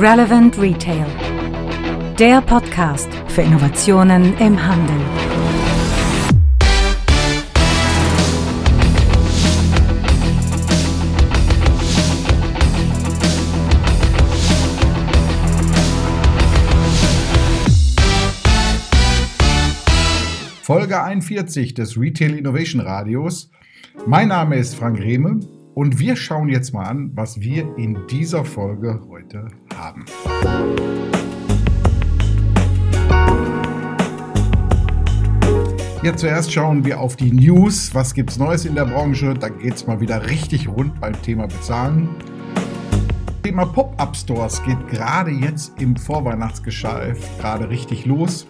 Relevant Retail. Der Podcast für Innovationen im Handel. Folge 41 des Retail Innovation Radios. Mein Name ist Frank Rehme und wir schauen jetzt mal an, was wir in dieser Folge heute haben. Ja, zuerst schauen wir auf die News. Was gibt es Neues in der Branche? Da geht es mal wieder richtig rund beim Thema Bezahlen. Thema Pop-Up-Stores geht gerade jetzt im Vorweihnachtsgeschäft gerade richtig los.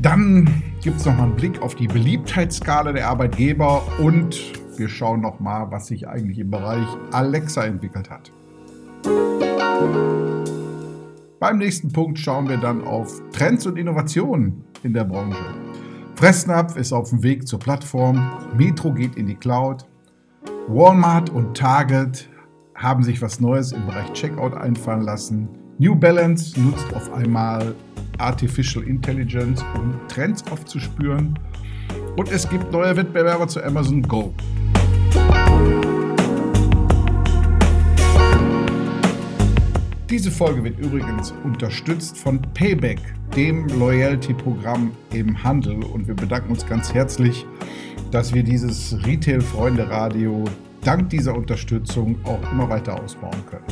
Dann gibt es nochmal einen Blick auf die Beliebtheitsskala der Arbeitgeber und wir schauen nochmal, was sich eigentlich im Bereich Alexa entwickelt hat. Beim nächsten Punkt schauen wir dann auf Trends und Innovationen in der Branche. Fressnapf ist auf dem Weg zur Plattform, Metro geht in die Cloud, Walmart und Target haben sich was Neues im Bereich Checkout einfallen lassen. New Balance nutzt auf einmal Artificial Intelligence, um Trends aufzuspüren. Und es gibt neue Wettbewerber zu Amazon Go. Diese Folge wird übrigens unterstützt von Payback, dem Loyalty-Programm im Handel. Und wir bedanken uns ganz herzlich, dass wir dieses Retail-Freunde-Radio dank dieser Unterstützung auch immer weiter ausbauen können.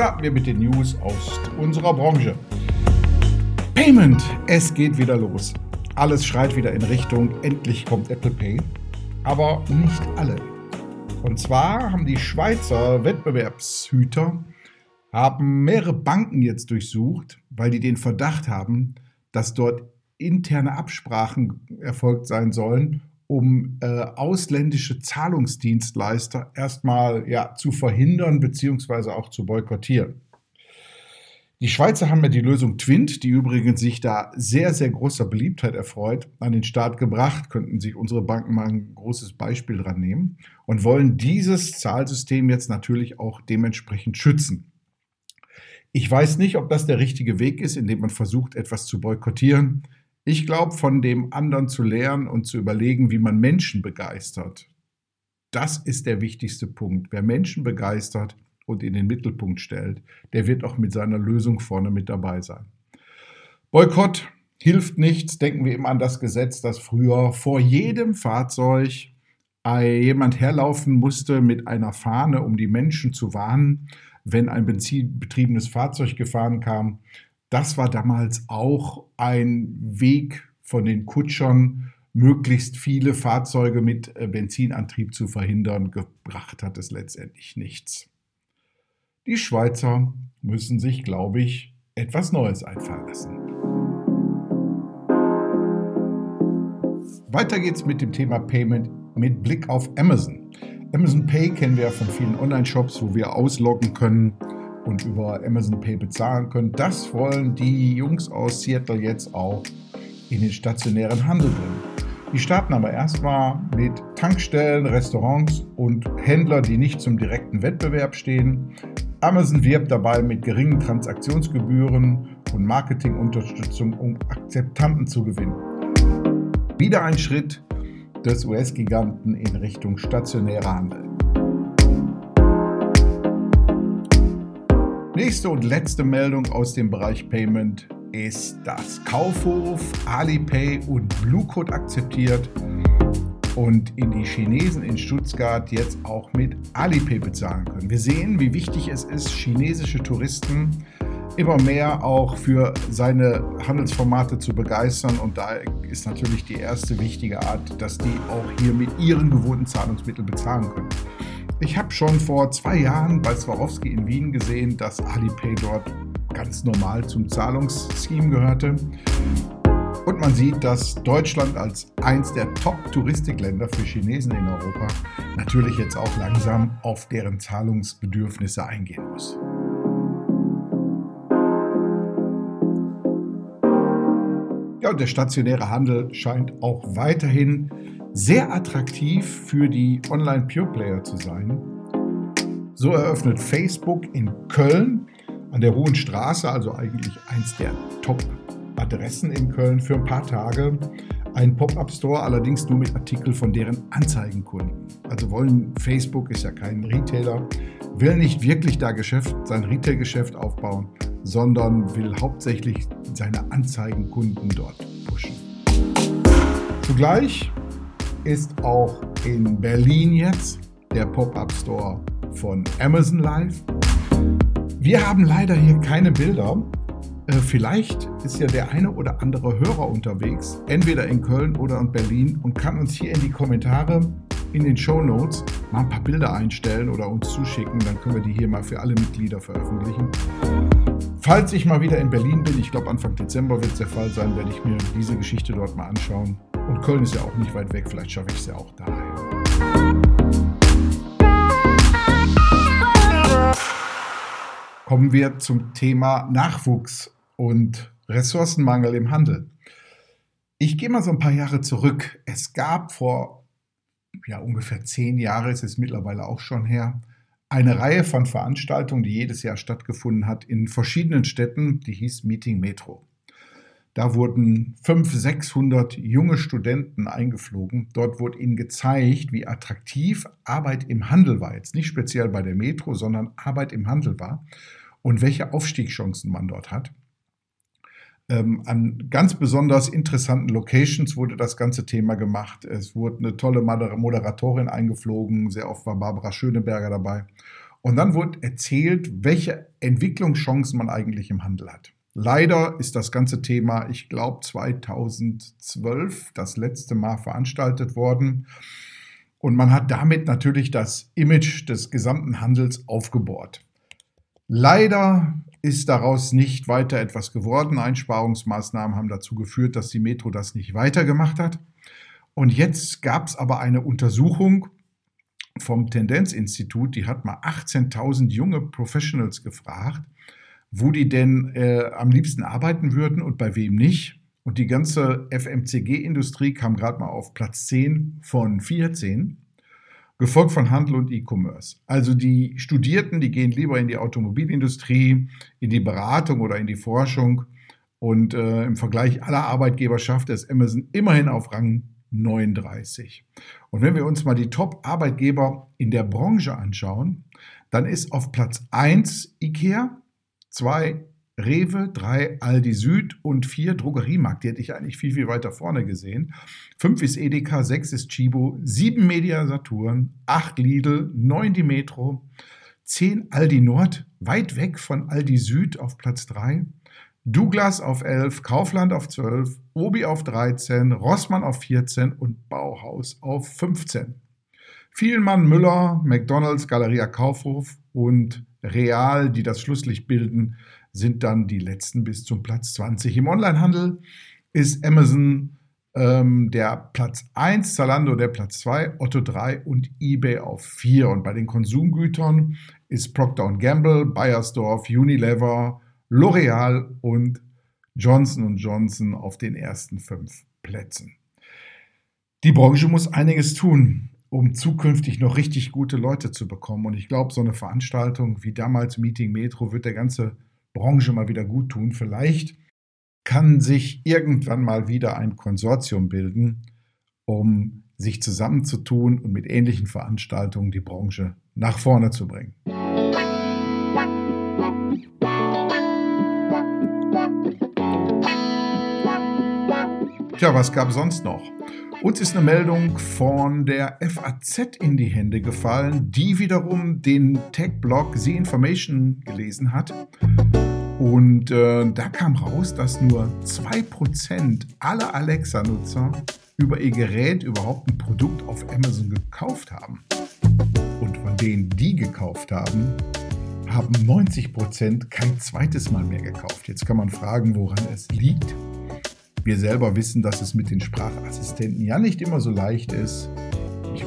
starten wir mit den News aus unserer Branche. Payment, es geht wieder los. Alles schreit wieder in Richtung, endlich kommt Apple Pay. Aber nicht alle. Und zwar haben die Schweizer Wettbewerbshüter haben mehrere Banken jetzt durchsucht, weil die den Verdacht haben, dass dort interne Absprachen erfolgt sein sollen, um äh, ausländische Zahlungsdienstleister erstmal ja, zu verhindern bzw. auch zu boykottieren. Die Schweizer haben ja die Lösung Twint, die übrigens sich da sehr, sehr großer Beliebtheit erfreut, an den Start gebracht. Könnten sich unsere Banken mal ein großes Beispiel dran nehmen und wollen dieses Zahlsystem jetzt natürlich auch dementsprechend schützen. Ich weiß nicht, ob das der richtige Weg ist, indem man versucht, etwas zu boykottieren. Ich glaube, von dem anderen zu lernen und zu überlegen, wie man Menschen begeistert, das ist der wichtigste Punkt. Wer Menschen begeistert und in den Mittelpunkt stellt, der wird auch mit seiner Lösung vorne mit dabei sein. Boykott hilft nichts. Denken wir immer an das Gesetz, dass früher vor jedem Fahrzeug jemand herlaufen musste mit einer Fahne, um die Menschen zu warnen, wenn ein benzinbetriebenes Fahrzeug gefahren kam. Das war damals auch ein Weg von den Kutschern, möglichst viele Fahrzeuge mit äh, Benzinantrieb zu verhindern. Gebracht hat es letztendlich nichts. Die Schweizer müssen sich, glaube ich, etwas Neues einfallen lassen. Weiter geht's mit dem Thema Payment mit Blick auf Amazon. Amazon Pay kennen wir ja von vielen Online-Shops, wo wir ausloggen können und über Amazon Pay bezahlen können. Das wollen die Jungs aus Seattle jetzt auch in den stationären Handel bringen. Die starten aber erstmal mit Tankstellen, Restaurants und Händlern, die nicht zum direkten Wettbewerb stehen. Amazon wirbt dabei mit geringen Transaktionsgebühren und Marketingunterstützung, um Akzeptanten zu gewinnen. Wieder ein Schritt des US-Giganten in Richtung stationärer Handel. Nächste und letzte Meldung aus dem Bereich Payment ist, dass Kaufhof, Alipay und Bluecode akzeptiert und in die Chinesen in Stuttgart jetzt auch mit Alipay bezahlen können. Wir sehen, wie wichtig es ist, chinesische Touristen immer mehr auch für seine Handelsformate zu begeistern. Und da ist natürlich die erste wichtige Art, dass die auch hier mit ihren gewohnten Zahlungsmitteln bezahlen können. Ich habe schon vor zwei Jahren bei Swarovski in Wien gesehen, dass Alipay dort ganz normal zum Zahlungsscheme gehörte. Und man sieht, dass Deutschland als eins der Top-Touristikländer für Chinesen in Europa natürlich jetzt auch langsam auf deren Zahlungsbedürfnisse eingehen muss. Ja, und der stationäre Handel scheint auch weiterhin sehr attraktiv für die Online-Pure-Player zu sein. So eröffnet Facebook in Köln an der Hohen Straße, also eigentlich eins der Top-Adressen in Köln, für ein paar Tage einen Pop-up-Store, allerdings nur mit Artikeln von deren Anzeigenkunden. Also wollen Facebook ist ja kein Retailer, will nicht wirklich da Geschäft, sein Retail-Geschäft aufbauen, sondern will hauptsächlich seine Anzeigenkunden dort pushen. Zugleich ist auch in Berlin jetzt der Pop-up-Store von Amazon Live. Wir haben leider hier keine Bilder. Äh, vielleicht ist ja der eine oder andere Hörer unterwegs, entweder in Köln oder in Berlin und kann uns hier in die Kommentare in den Show Notes mal ein paar Bilder einstellen oder uns zuschicken. Dann können wir die hier mal für alle Mitglieder veröffentlichen. Falls ich mal wieder in Berlin bin, ich glaube Anfang Dezember wird es der Fall sein, werde ich mir diese Geschichte dort mal anschauen. Und Köln ist ja auch nicht weit weg, vielleicht schaffe ich es ja auch daheim. Kommen wir zum Thema Nachwuchs und Ressourcenmangel im Handel. Ich gehe mal so ein paar Jahre zurück. Es gab vor ja, ungefähr zehn Jahren, ist es mittlerweile auch schon her, eine Reihe von Veranstaltungen, die jedes Jahr stattgefunden hat in verschiedenen Städten, die hieß Meeting Metro. Da wurden 500, 600 junge Studenten eingeflogen. Dort wurde ihnen gezeigt, wie attraktiv Arbeit im Handel war. Jetzt nicht speziell bei der Metro, sondern Arbeit im Handel war und welche Aufstiegschancen man dort hat. Ähm, an ganz besonders interessanten Locations wurde das ganze Thema gemacht. Es wurde eine tolle Moderatorin eingeflogen, sehr oft war Barbara Schöneberger dabei. Und dann wurde erzählt, welche Entwicklungschancen man eigentlich im Handel hat. Leider ist das ganze Thema, ich glaube, 2012 das letzte Mal veranstaltet worden. Und man hat damit natürlich das Image des gesamten Handels aufgebohrt. Leider ist daraus nicht weiter etwas geworden. Einsparungsmaßnahmen haben dazu geführt, dass die Metro das nicht weitergemacht hat. Und jetzt gab es aber eine Untersuchung vom Tendenzinstitut, die hat mal 18.000 junge Professionals gefragt, wo die denn äh, am liebsten arbeiten würden und bei wem nicht. Und die ganze FMCG-Industrie kam gerade mal auf Platz 10 von 14 gefolgt von Handel und E-Commerce. Also die Studierten, die gehen lieber in die Automobilindustrie, in die Beratung oder in die Forschung. Und äh, im Vergleich aller Arbeitgeber schafft es Amazon immerhin auf Rang 39. Und wenn wir uns mal die Top-Arbeitgeber in der Branche anschauen, dann ist auf Platz 1 IKEA, 2 Rewe, 3 Aldi Süd und 4 Drogeriemarkt. Die hätte ich eigentlich viel, viel weiter vorne gesehen. 5 ist Edeka, 6 ist Chibo, 7 Media Saturn, 8 Lidl, 9 die Metro, 10 Aldi Nord, weit weg von Aldi Süd auf Platz 3. Douglas auf 11, Kaufland auf 12, Obi auf 13, Rossmann auf 14 und Bauhaus auf 15. Vielmann, Müller, McDonalds, Galeria Kaufhof und Real, die das Schlusslicht bilden, sind dann die letzten bis zum Platz 20. Im Onlinehandel ist Amazon ähm, der Platz 1, Zalando der Platz 2, Otto 3 und eBay auf 4. Und bei den Konsumgütern ist Procter Gamble, Bayersdorf, Unilever, L'Oreal und Johnson Johnson auf den ersten fünf Plätzen. Die Branche muss einiges tun, um zukünftig noch richtig gute Leute zu bekommen. Und ich glaube, so eine Veranstaltung wie damals Meeting Metro wird der ganze Branche mal wieder gut tun. Vielleicht kann sich irgendwann mal wieder ein Konsortium bilden, um sich zusammenzutun und mit ähnlichen Veranstaltungen die Branche nach vorne zu bringen. Tja, was gab es sonst noch? Uns ist eine Meldung von der FAZ in die Hände gefallen, die wiederum den Tech-Blog The Information gelesen hat. Und äh, da kam raus, dass nur 2% aller Alexa-Nutzer über ihr Gerät überhaupt ein Produkt auf Amazon gekauft haben. Und von denen, die gekauft haben, haben 90% kein zweites Mal mehr gekauft. Jetzt kann man fragen, woran es liegt. Wir selber wissen, dass es mit den Sprachassistenten ja nicht immer so leicht ist,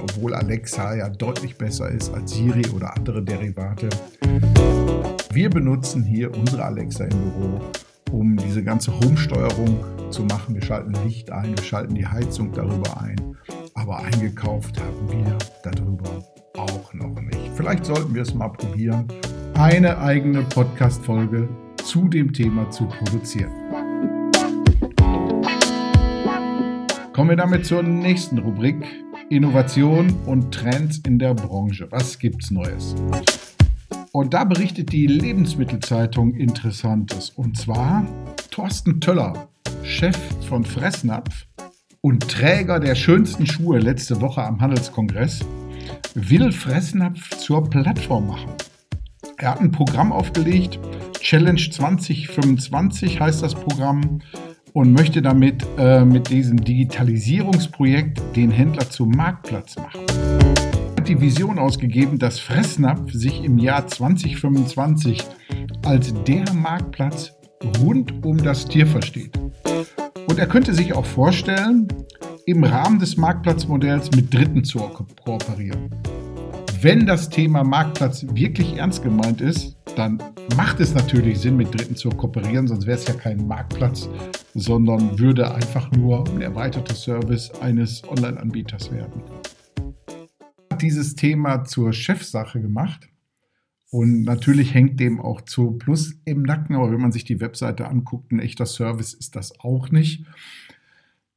obwohl Alexa ja deutlich besser ist als Siri oder andere Derivate. Wir benutzen hier unsere Alexa im Büro, um diese ganze Home-Steuerung zu machen. Wir schalten Licht ein, wir schalten die Heizung darüber ein. aber eingekauft haben wir darüber auch noch nicht. Vielleicht sollten wir es mal probieren, eine eigene Podcast-Folge zu dem Thema zu produzieren. Kommen wir damit zur nächsten Rubrik: Innovation und Trends in der Branche. Was gibt's Neues? Und da berichtet die Lebensmittelzeitung Interessantes. Und zwar Thorsten Töller, Chef von Fressnapf und Träger der schönsten Schuhe letzte Woche am Handelskongress, will Fressnapf zur Plattform machen. Er hat ein Programm aufgelegt, Challenge 2025 heißt das Programm, und möchte damit äh, mit diesem Digitalisierungsprojekt den Händler zum Marktplatz machen. Er hat die Vision ausgegeben, dass Fressnapf sich im Jahr 2025 als der Marktplatz rund um das Tier versteht. Und er könnte sich auch vorstellen, im Rahmen des Marktplatzmodells mit Dritten zu kooperieren. Wenn das Thema Marktplatz wirklich ernst gemeint ist, dann macht es natürlich Sinn, mit Dritten zu kooperieren, sonst wäre es ja kein Marktplatz, sondern würde einfach nur ein erweiterter Service eines Online-Anbieters werden. Dieses Thema zur Chefsache gemacht und natürlich hängt dem auch zu Plus im Nacken, aber wenn man sich die Webseite anguckt, ein echter Service ist das auch nicht.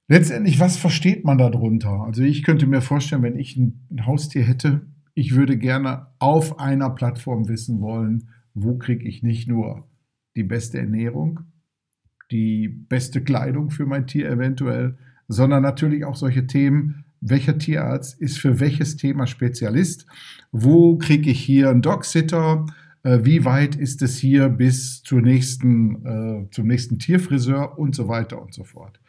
Letztendlich, was versteht man darunter? Also ich könnte mir vorstellen, wenn ich ein Haustier hätte, ich würde gerne auf einer Plattform wissen wollen, wo kriege ich nicht nur die beste Ernährung, die beste Kleidung für mein Tier eventuell, sondern natürlich auch solche Themen, welcher Tierarzt ist für welches Thema Spezialist, wo kriege ich hier einen Dogsitter, äh, wie weit ist es hier bis zur nächsten, äh, zum nächsten Tierfriseur und so weiter und so fort.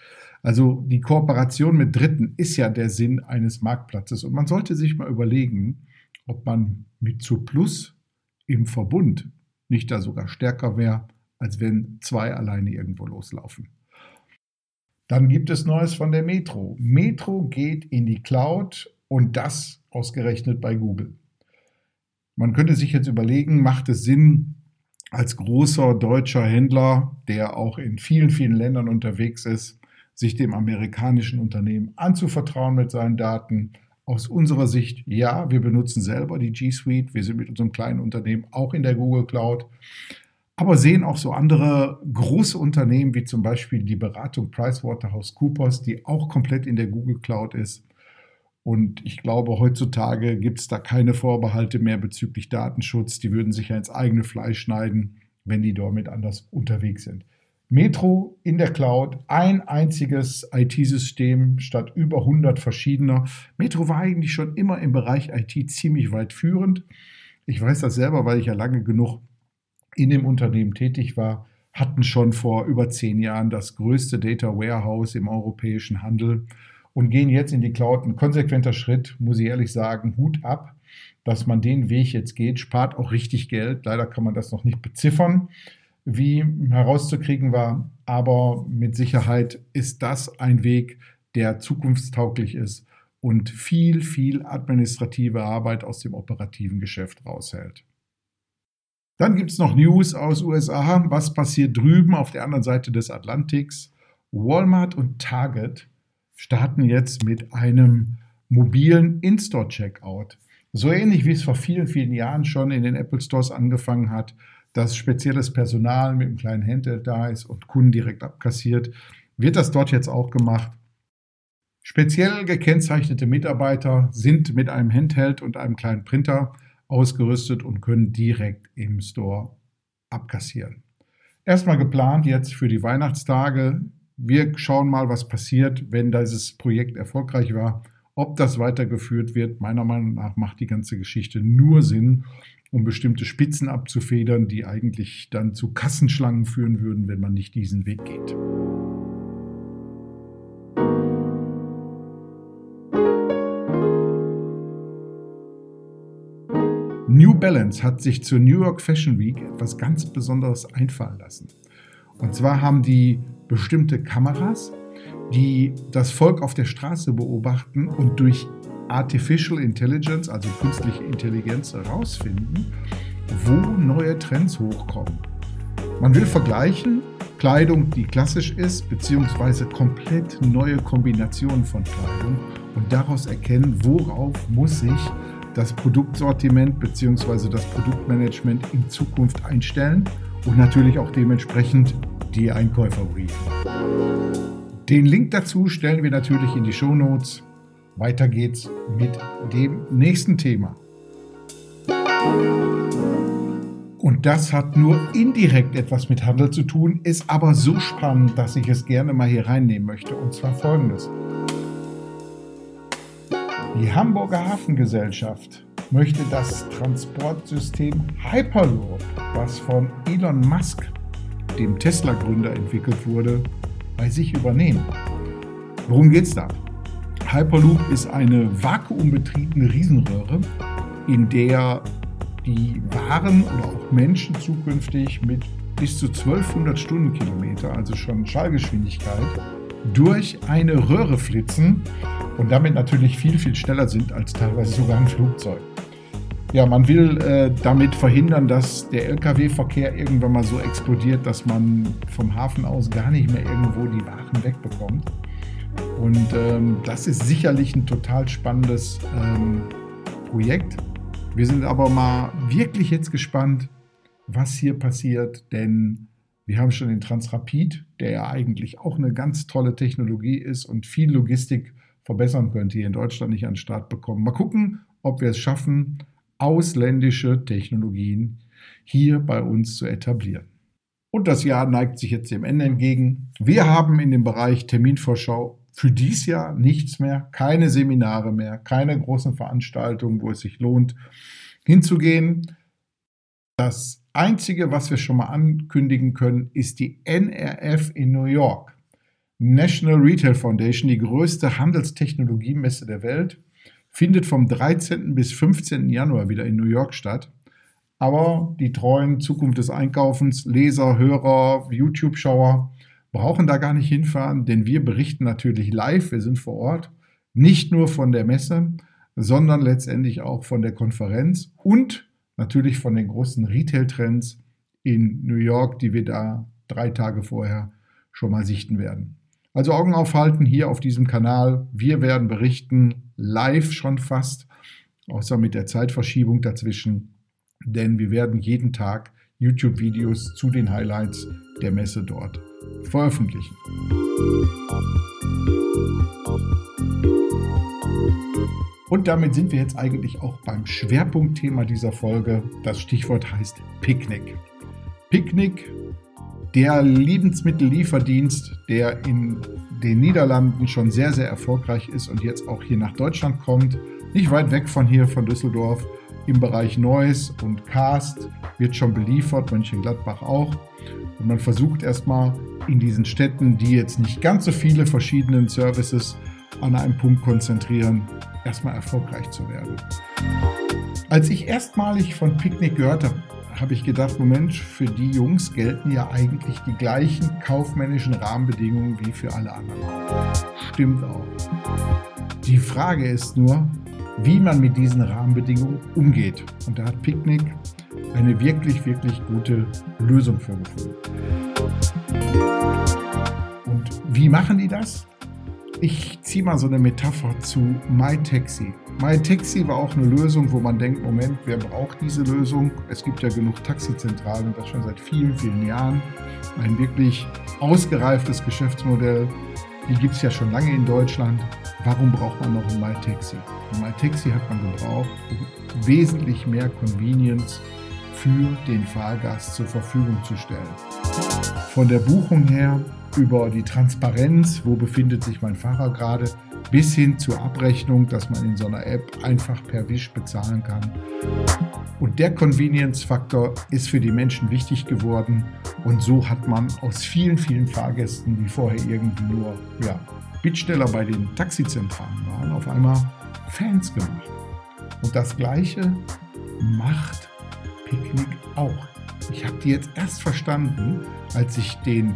Also die Kooperation mit Dritten ist ja der Sinn eines Marktplatzes und man sollte sich mal überlegen, ob man mit Plus im Verbund nicht da sogar stärker wäre, als wenn zwei alleine irgendwo loslaufen. Dann gibt es Neues von der Metro. Metro geht in die Cloud und das ausgerechnet bei Google. Man könnte sich jetzt überlegen, macht es Sinn, als großer deutscher Händler, der auch in vielen, vielen Ländern unterwegs ist, sich dem amerikanischen Unternehmen anzuvertrauen mit seinen Daten? Aus unserer Sicht, ja, wir benutzen selber die G Suite. Wir sind mit unserem kleinen Unternehmen auch in der Google Cloud aber sehen auch so andere große Unternehmen wie zum Beispiel die Beratung PricewaterhouseCoopers, die auch komplett in der Google Cloud ist. Und ich glaube, heutzutage gibt es da keine Vorbehalte mehr bezüglich Datenschutz. Die würden sich ja ins eigene Fleisch schneiden, wenn die damit anders unterwegs sind. Metro in der Cloud, ein einziges IT-System statt über 100 verschiedener. Metro war eigentlich schon immer im Bereich IT ziemlich weit führend. Ich weiß das selber, weil ich ja lange genug in dem Unternehmen tätig war, hatten schon vor über zehn Jahren das größte Data Warehouse im europäischen Handel und gehen jetzt in die Cloud. Ein konsequenter Schritt, muss ich ehrlich sagen, Hut ab, dass man den Weg jetzt geht, spart auch richtig Geld. Leider kann man das noch nicht beziffern, wie herauszukriegen war, aber mit Sicherheit ist das ein Weg, der zukunftstauglich ist und viel, viel administrative Arbeit aus dem operativen Geschäft raushält. Dann gibt es noch News aus USA. Was passiert drüben auf der anderen Seite des Atlantiks? Walmart und Target starten jetzt mit einem mobilen In-Store-Checkout. So ähnlich wie es vor vielen, vielen Jahren schon in den Apple Stores angefangen hat, dass spezielles Personal mit einem kleinen Handheld da ist und Kunden direkt abkassiert, wird das dort jetzt auch gemacht. Speziell gekennzeichnete Mitarbeiter sind mit einem Handheld und einem kleinen Printer ausgerüstet und können direkt im Store abkassieren. Erstmal geplant jetzt für die Weihnachtstage. Wir schauen mal, was passiert, wenn dieses Projekt erfolgreich war. Ob das weitergeführt wird, meiner Meinung nach macht die ganze Geschichte nur Sinn, um bestimmte Spitzen abzufedern, die eigentlich dann zu Kassenschlangen führen würden, wenn man nicht diesen Weg geht. New Balance hat sich zur New York Fashion Week etwas ganz Besonderes einfallen lassen. Und zwar haben die bestimmte Kameras, die das Volk auf der Straße beobachten und durch Artificial Intelligence, also künstliche Intelligenz, herausfinden, wo neue Trends hochkommen. Man will vergleichen Kleidung, die klassisch ist, beziehungsweise komplett neue Kombinationen von Kleidung und daraus erkennen, worauf muss sich das Produktsortiment bzw. das Produktmanagement in Zukunft einstellen und natürlich auch dementsprechend die Einkäufer briefen. Den Link dazu stellen wir natürlich in die Show Notes. Weiter geht's mit dem nächsten Thema. Und das hat nur indirekt etwas mit Handel zu tun, ist aber so spannend, dass ich es gerne mal hier reinnehmen möchte. Und zwar folgendes. Die Hamburger Hafengesellschaft möchte das Transportsystem Hyperloop, was von Elon Musk, dem Tesla-Gründer, entwickelt wurde, bei sich übernehmen. Worum geht es da? Hyperloop ist eine vakuumbetriebene Riesenröhre, in der die Waren oder auch Menschen zukünftig mit bis zu 1200 Stundenkilometer, also schon Schallgeschwindigkeit, durch eine Röhre flitzen und damit natürlich viel, viel schneller sind als teilweise sogar ein Flugzeug. Ja, man will äh, damit verhindern, dass der Lkw-Verkehr irgendwann mal so explodiert, dass man vom Hafen aus gar nicht mehr irgendwo die Waren wegbekommt. Und ähm, das ist sicherlich ein total spannendes ähm, Projekt. Wir sind aber mal wirklich jetzt gespannt, was hier passiert, denn wir haben schon den Transrapid, der ja eigentlich auch eine ganz tolle Technologie ist und viel Logistik verbessern könnte, hier in Deutschland nicht an den Start bekommen. Mal gucken, ob wir es schaffen, ausländische Technologien hier bei uns zu etablieren. Und das Jahr neigt sich jetzt dem Ende entgegen. Wir haben in dem Bereich Terminvorschau für dies Jahr nichts mehr, keine Seminare mehr, keine großen Veranstaltungen, wo es sich lohnt hinzugehen. Das Einzige, was wir schon mal ankündigen können, ist die NRF in New York. National Retail Foundation, die größte Handelstechnologiemesse der Welt, findet vom 13. bis 15. Januar wieder in New York statt. Aber die treuen Zukunft des Einkaufens, Leser, Hörer, YouTube-Schauer brauchen da gar nicht hinfahren, denn wir berichten natürlich live, wir sind vor Ort, nicht nur von der Messe, sondern letztendlich auch von der Konferenz und natürlich von den großen Retail-Trends in New York, die wir da drei Tage vorher schon mal sichten werden. Also Augen aufhalten hier auf diesem Kanal. Wir werden berichten, live schon fast, außer mit der Zeitverschiebung dazwischen, denn wir werden jeden Tag YouTube-Videos zu den Highlights der Messe dort veröffentlichen. Und damit sind wir jetzt eigentlich auch beim Schwerpunktthema dieser Folge. Das Stichwort heißt Picknick. Picknick, der Lebensmittellieferdienst, der in den Niederlanden schon sehr, sehr erfolgreich ist und jetzt auch hier nach Deutschland kommt. Nicht weit weg von hier, von Düsseldorf, im Bereich Neuss und Cast wird schon beliefert, Mönchengladbach auch. Und man versucht erstmal in diesen Städten, die jetzt nicht ganz so viele verschiedene Services an einem Punkt konzentrieren, erstmal erfolgreich zu werden. Als ich erstmalig von Picknick gehört habe, habe ich gedacht, Moment, für die Jungs gelten ja eigentlich die gleichen kaufmännischen Rahmenbedingungen wie für alle anderen. Stimmt auch. Die Frage ist nur, wie man mit diesen Rahmenbedingungen umgeht. Und da hat Picknick eine wirklich, wirklich gute Lösung für gefunden. Und wie machen die das? Ich ziehe mal so eine Metapher zu MyTaxi. MyTaxi war auch eine Lösung, wo man denkt, Moment, wer braucht diese Lösung? Es gibt ja genug Taxizentralen, das schon seit vielen, vielen Jahren. Ein wirklich ausgereiftes Geschäftsmodell. Die gibt es ja schon lange in Deutschland. Warum braucht man noch ein MyTaxi? Ein MyTaxi hat man gebraucht, um wesentlich mehr Convenience für den Fahrgast zur Verfügung zu stellen. Von der Buchung her über die Transparenz, wo befindet sich mein Fahrer gerade, bis hin zur Abrechnung, dass man in so einer App einfach per Wisch bezahlen kann. Und der Convenience-Faktor ist für die Menschen wichtig geworden und so hat man aus vielen, vielen Fahrgästen, die vorher irgendwie nur ja, Bittsteller bei den Taxizentralen waren, auf einmal Fans gemacht. Und das Gleiche macht Picknick auch. Ich habe die jetzt erst verstanden, als ich den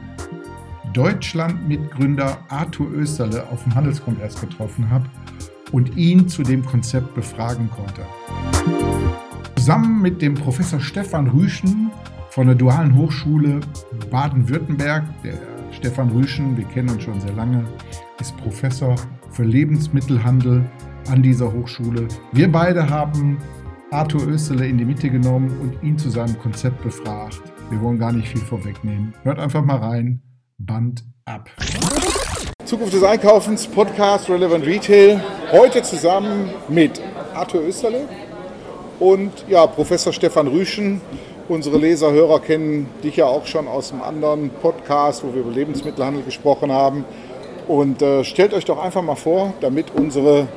Deutschland-Mitgründer Arthur Österle auf dem Handelskongress getroffen habe und ihn zu dem Konzept befragen konnte. Zusammen mit dem Professor Stefan Rüschen von der Dualen Hochschule Baden-Württemberg, der Stefan Rüschen, wir kennen uns schon sehr lange, ist Professor für Lebensmittelhandel an dieser Hochschule. Wir beide haben Arthur Österle in die Mitte genommen und ihn zu seinem Konzept befragt. Wir wollen gar nicht viel vorwegnehmen. Hört einfach mal rein. Band ab. Zukunft des Einkaufens, Podcast Relevant Retail. Heute zusammen mit Arthur Österle und ja, Professor Stefan Rüschen. Unsere Leser, Hörer kennen dich ja auch schon aus einem anderen Podcast, wo wir über Lebensmittelhandel gesprochen haben. Und äh, stellt euch doch einfach mal vor, damit unsere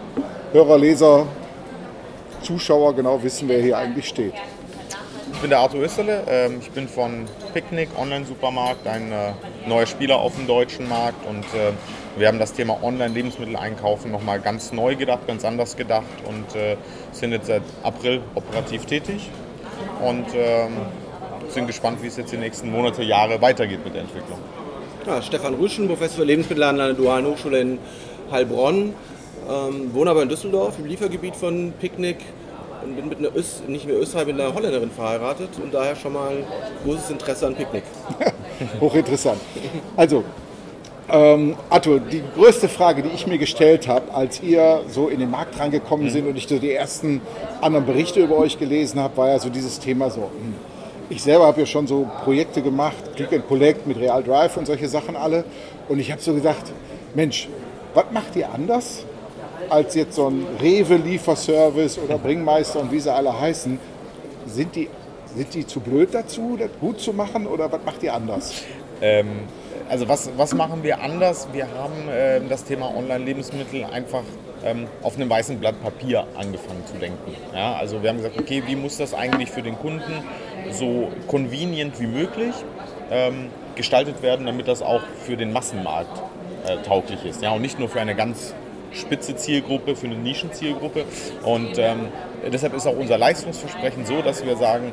Hörer, Leser, Zuschauer genau wissen, wer hier eigentlich steht. Ich bin der Arthur Österle, ähm, ich bin von Picknick Online-Supermarkt, ein äh, neuer Spieler auf dem deutschen Markt und äh, wir haben das Thema Online-Lebensmittel einkaufen nochmal ganz neu gedacht, ganz anders gedacht und äh, sind jetzt seit April operativ tätig und ähm, sind gespannt, wie es jetzt die nächsten Monate, Jahre weitergeht mit der Entwicklung. Ja, Stefan Rüschen, Professor für Lebensmittelhandel an der Dualen Hochschule in Heilbronn. Ähm, wohne aber in Düsseldorf, im Liefergebiet von Picknick und bin mit einer Öst, nicht mehr Österreich, mit einer Holländerin verheiratet und daher schon mal großes Interesse an Picknick. Hochinteressant. Also, ähm, Arthur, die größte Frage, die ich mir gestellt habe, als ihr so in den Markt reingekommen mhm. sind und ich so die ersten anderen Berichte über euch gelesen habe, war ja so dieses Thema so. Hm, ich selber habe ja schon so Projekte gemacht, Click and Collect mit Real Drive und solche Sachen alle. Und ich habe so gedacht, Mensch, was macht ihr anders als jetzt so ein Rewe-Lieferservice oder Bringmeister und wie sie alle heißen? Sind die, sind die zu blöd dazu, das gut zu machen oder was macht ihr anders? Ähm, also was, was machen wir anders? Wir haben äh, das Thema Online-Lebensmittel einfach ähm, auf einem weißen Blatt Papier angefangen zu denken. Ja, also wir haben gesagt, okay, wie muss das eigentlich für den Kunden so convenient wie möglich ähm, gestaltet werden, damit das auch für den Massenmarkt äh, tauglich ist. Ja, und nicht nur für eine ganz spitze Zielgruppe, für eine Nischenzielgruppe. Und ähm, deshalb ist auch unser Leistungsversprechen so, dass wir sagen,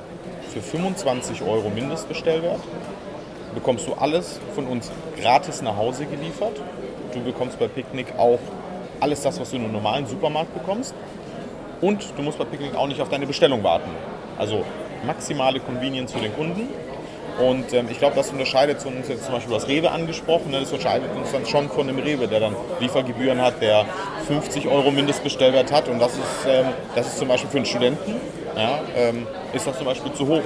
für 25 Euro Mindestbestellwert bekommst du alles von uns gratis nach Hause geliefert. Du bekommst bei Picknick auch alles das, was du in einem normalen Supermarkt bekommst. Und du musst bei Picknick auch nicht auf deine Bestellung warten. Also maximale Convenience für den Kunden. Und ähm, ich glaube, das unterscheidet uns jetzt zum Beispiel das Rewe angesprochen. Ne? Das unterscheidet uns dann schon von dem Rewe, der dann Liefergebühren hat, der 50 Euro Mindestbestellwert hat. Und das ist, ähm, das ist zum Beispiel für einen Studenten, ja, ähm, ist das zum Beispiel zu hoch.